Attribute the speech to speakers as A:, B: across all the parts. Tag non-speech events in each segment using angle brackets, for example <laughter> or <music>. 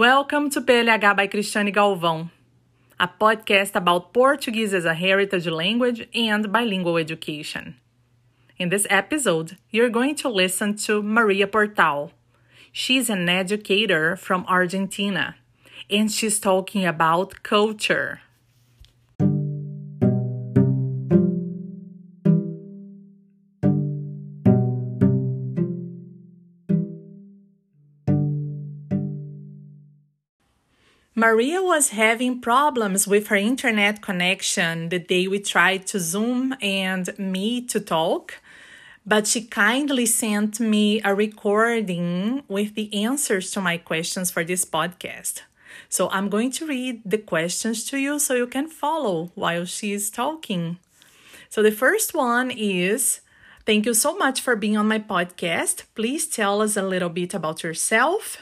A: Welcome to PLH by Cristiane Galvão, a podcast about Portuguese as a heritage language and bilingual education. In this episode, you're going to listen to Maria Portal. She's an educator from Argentina, and she's talking about culture. Maria was having problems with her internet connection the day we tried to Zoom and meet to talk, but she kindly sent me a recording with the answers to my questions for this podcast. So I'm going to read the questions to you so you can follow while she is talking. So the first one is Thank you so much for being on my podcast. Please tell us a little bit about yourself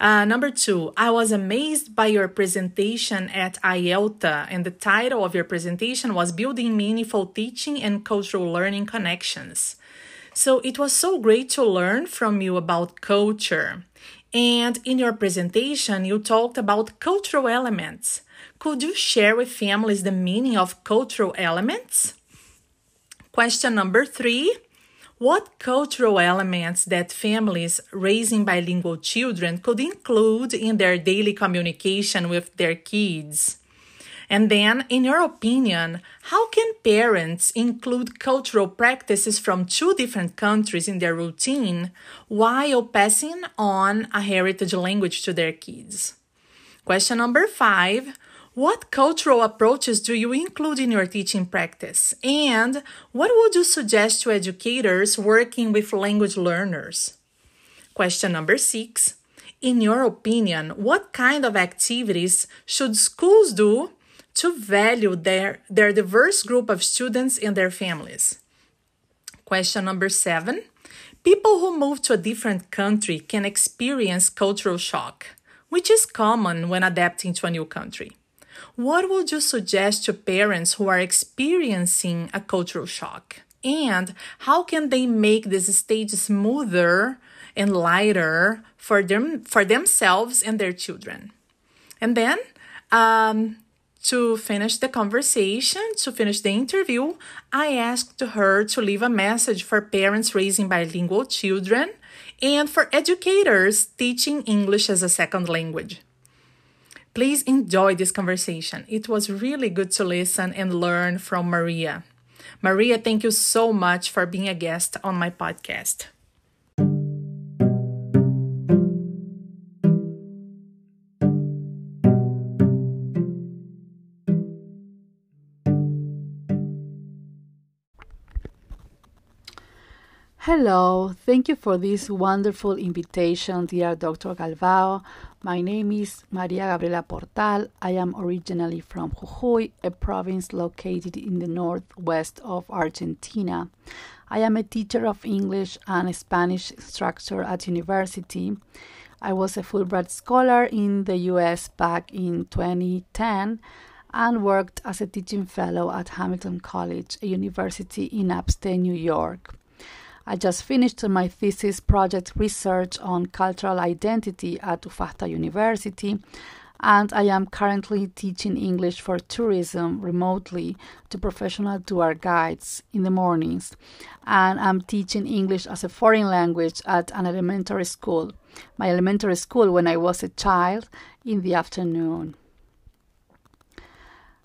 A: uh, number two, I was amazed by your presentation at IELTA, and the title of your presentation was Building Meaningful Teaching and Cultural Learning Connections. So it was so great to learn from you about culture. And in your presentation, you talked about cultural elements. Could you share with families the meaning of cultural elements? Question number three what cultural elements that families raising bilingual children could include in their daily communication with their kids? And then, in your opinion, how can parents include cultural practices from two different countries in their routine while passing on a heritage language to their kids? Question number five what cultural approaches do you include in your teaching practice? And what would you suggest to educators working with language learners? Question number six In your opinion, what kind of activities should schools do to value their, their diverse group of students and their families? Question number seven People who move to a different country can experience cultural shock, which is common when adapting to a new country. What would you suggest to parents who are experiencing a cultural shock? And how can they make this stage smoother and lighter for them for themselves and their children? And then um, to finish the conversation, to finish the interview, I asked her to leave a message for parents raising bilingual children and for educators teaching English as a second language. Please enjoy this conversation. It was really good to listen and learn from Maria. Maria, thank you so much for being a guest on my podcast.
B: Hello, thank you for this wonderful invitation, dear Dr. Galvao. My name is Maria Gabriela Portal. I am originally from Jujuy, a province located in the northwest of Argentina. I am a teacher of English and Spanish instructor at university. I was a Fulbright scholar in the US back in 2010 and worked as a teaching fellow at Hamilton College, a university in upstate New York. I just finished my thesis project research on cultural identity at Ufasta University, and I am currently teaching English for tourism remotely to professional tour guides in the mornings. And I'm teaching English as a foreign language at an elementary school, my elementary school when I was a child, in the afternoon.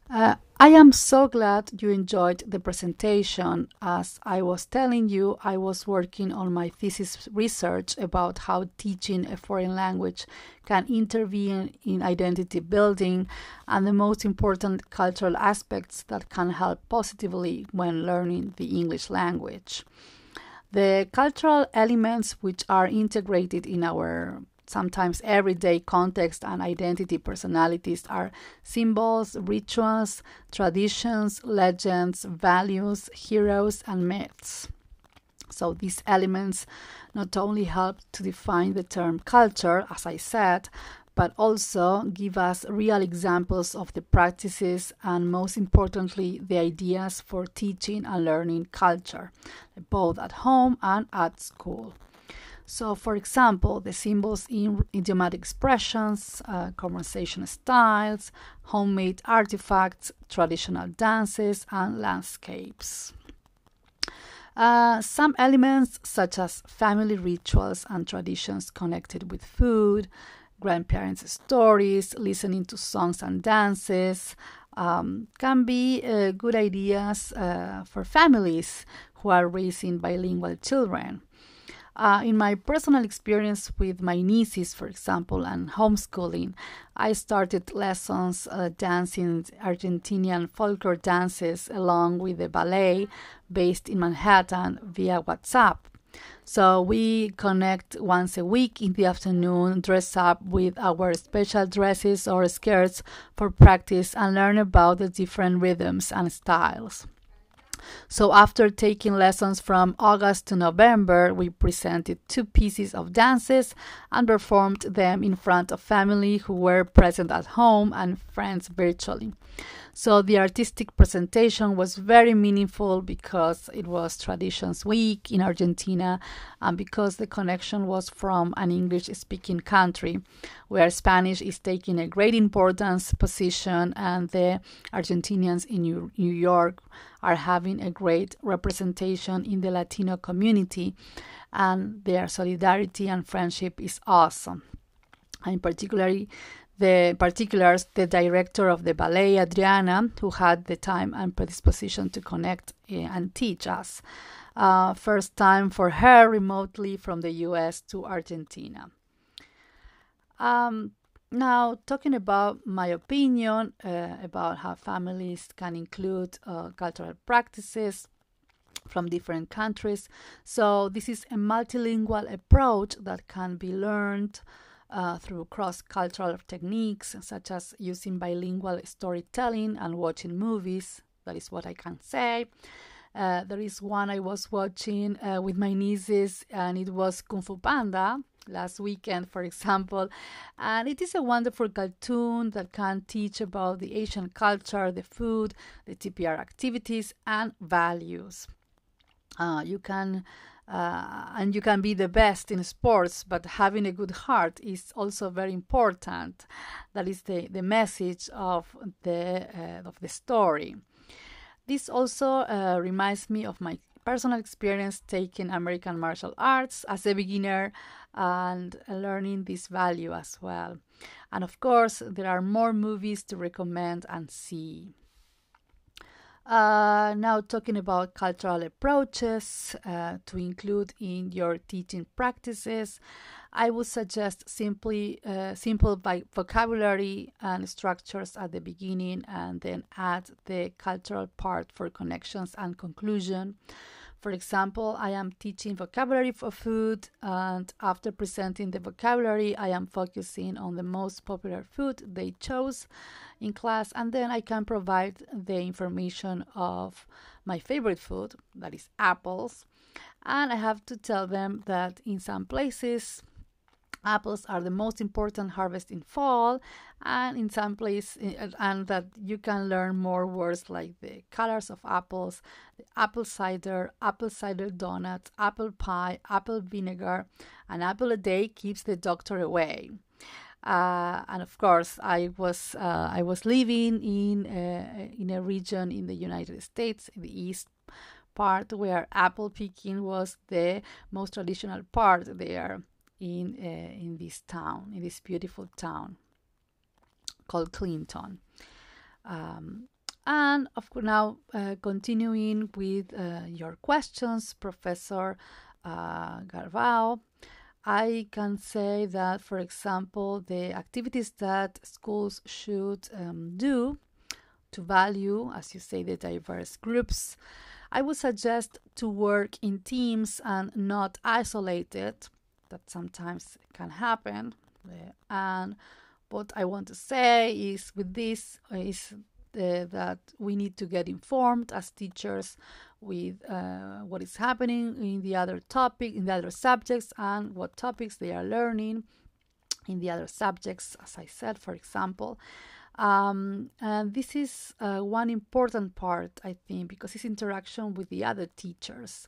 B: Uh, I am so glad you enjoyed the presentation. As I was telling you, I was working on my thesis research about how teaching a foreign language can intervene in identity building and the most important cultural aspects that can help positively when learning the English language. The cultural elements which are integrated in our sometimes everyday context and identity personalities are symbols, rituals, traditions, legends, values, heroes, and myths. So these elements not only help to define the term culture, as I said, but also give us real examples of the practices and, most importantly, the ideas for teaching and learning culture, both at home and at school. So, for example, the symbols in idiomatic expressions, uh, conversation styles, homemade artifacts, traditional dances, and landscapes. Uh, some elements, such as family rituals and traditions connected with food, grandparents' stories, listening to songs and dances, um, can be uh, good ideas uh, for families who are raising bilingual children. Uh, in my personal experience with my nieces, for example, and homeschooling, I started lessons uh, dancing Argentinian folklore dances along with the ballet based in Manhattan via WhatsApp. So we connect once a week in the afternoon, dress up with our special dresses or skirts for practice, and learn about the different rhythms and styles. So, after taking lessons from August to November, we presented two pieces of dances and performed them in front of family who were present at home and friends virtually. So the artistic presentation was very meaningful because it was Traditions Week in Argentina and because the connection was from an English speaking country where Spanish is taking a great importance position and the Argentinians in New York are having a great representation in the Latino community and their solidarity and friendship is awesome. And particularly the particulars, the director of the ballet, Adriana, who had the time and predisposition to connect eh, and teach us. Uh, first time for her remotely from the US to Argentina. Um, now, talking about my opinion uh, about how families can include uh, cultural practices from different countries. So, this is a multilingual approach that can be learned uh, through cross cultural techniques such as using bilingual storytelling and watching movies. That is what I can say. Uh, there is one I was watching uh, with my nieces, and it was Kung Fu Panda last weekend, for example. And it is a wonderful cartoon that can teach about the Asian culture, the food, the TPR activities, and values. Uh, you can uh, and you can be the best in sports, but having a good heart is also very important. That is the, the message of the uh, of the story. This also uh, reminds me of my personal experience taking American martial arts as a beginner and learning this value as well. And of course, there are more movies to recommend and see. Uh, now, talking about cultural approaches uh, to include in your teaching practices, I would suggest simply uh, simple vocabulary and structures at the beginning, and then add the cultural part for connections and conclusion. For example, I am teaching vocabulary for food, and after presenting the vocabulary, I am focusing on the most popular food they chose in class, and then I can provide the information of my favorite food, that is apples. And I have to tell them that in some places, apples are the most important harvest in fall and in some place eh, and that you can learn more words like the colors of apples the apple cider apple cider donuts apple pie apple vinegar an apple a day keeps the doctor away. Uh, and of course, I was uh, I was living in uh, in a region in the United States, in the east part, where apple picking was the most traditional part there in uh, in this town, in this beautiful town called Clinton. Um, and of course, now uh, continuing with uh, your questions, Professor uh, Galvao, I can say that, for example, the activities that schools should um, do to value, as you say, the diverse groups, I would suggest to work in teams and not isolated that sometimes can happen. Uh, and what I want to say is with this is uh, that we need to get informed as teachers with uh, what is happening in the other topic, in the other subjects, and what topics they are learning in the other subjects. As I said, for example, um, and this is uh, one important part, I think, because it's interaction with the other teachers.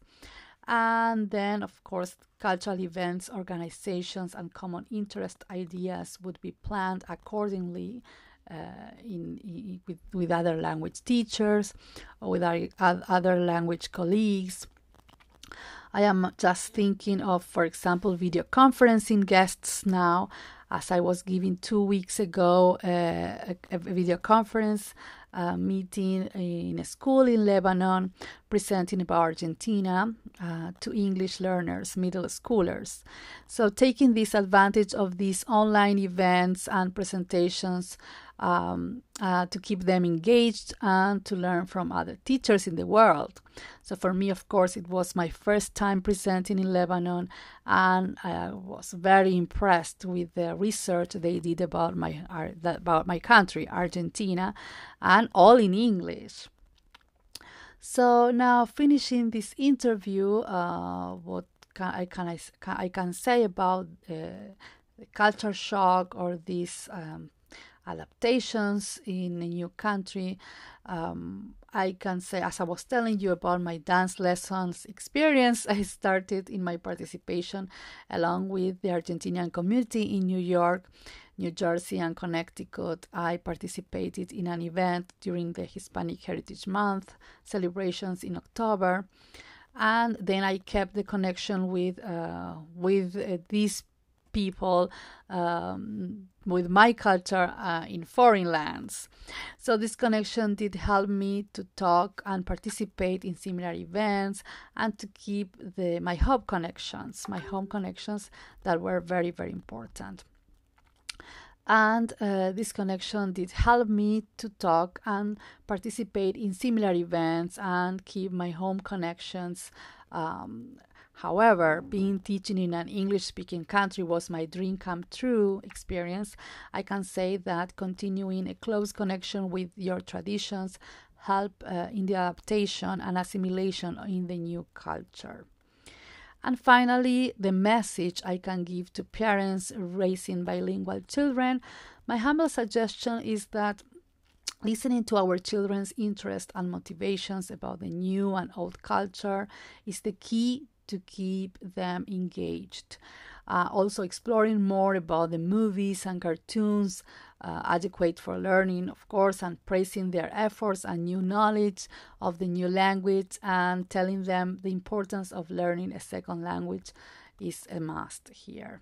B: And then, of course, cultural events, organizations, and common interest ideas would be planned accordingly uh, in, in, with, with other language teachers or with our, other language colleagues. I am just thinking of, for example, video conferencing guests now, as I was giving two weeks ago uh, a, a, video conference uh, meeting in a school in Lebanon, presenting about Argentina uh, to English learners, middle schoolers. So, taking this advantage of these online events and presentations um, uh, to keep them engaged and to learn from other teachers in the world. So, for me, of course, it was my first time presenting in Lebanon, and I was very impressed with the research they did about my about my country, Argentina, and all in English. So now finishing this interview, uh, what can I can I, can, I can say about uh, the culture shock or this um, adaptations in a new country. Um, I can say, as I was telling you about my dance lessons experience, <laughs> I started in my participation along with the Argentinian community in New York, New Jersey, and Connecticut. I participated in an event during the Hispanic Heritage Month celebrations in October. And then I kept the connection with uh, with uh, these people um, with my culture uh, in foreign lands. So, this connection did help me to talk and participate in similar events and to keep the, my home connections, my home connections that were very, very important. And uh, this connection did help me to talk and participate in similar events and keep my home connections um, However, being teaching in an English speaking country was my dream come true experience. I can say that continuing a close connection with your traditions help uh, in the adaptation and assimilation in the new culture. And finally, the message I can give to parents raising bilingual children. My humble suggestion is that listening to our children's interests and motivations about the new and old culture is the key to keep them engaged. Uh, also, exploring more about the movies and cartoons, uh, adequate for learning, of course, and praising their efforts and new knowledge of the new language, and telling them the importance of learning a second language is a must here.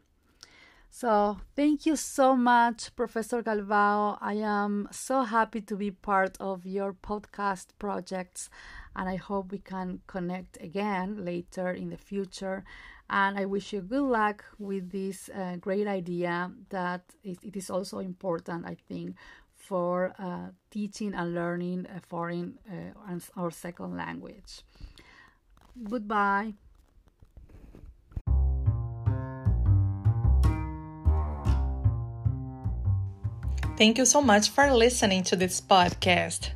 B: So, thank you so much, Professor Galvao. I am so happy to be part of your podcast projects, and I hope we can connect again later in the future. And I wish you good luck with this uh, great idea that it is also important, I think, for uh, teaching and learning a foreign uh, or second language. Goodbye.
A: Thank you so much for listening to this podcast.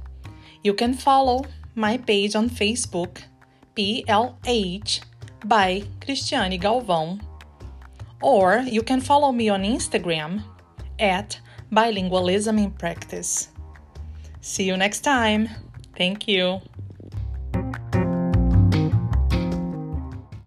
A: You can follow my page on Facebook, PLH by Cristiane Galvão, or you can follow me on Instagram at Bilingualism in Practice. See you next time. Thank you.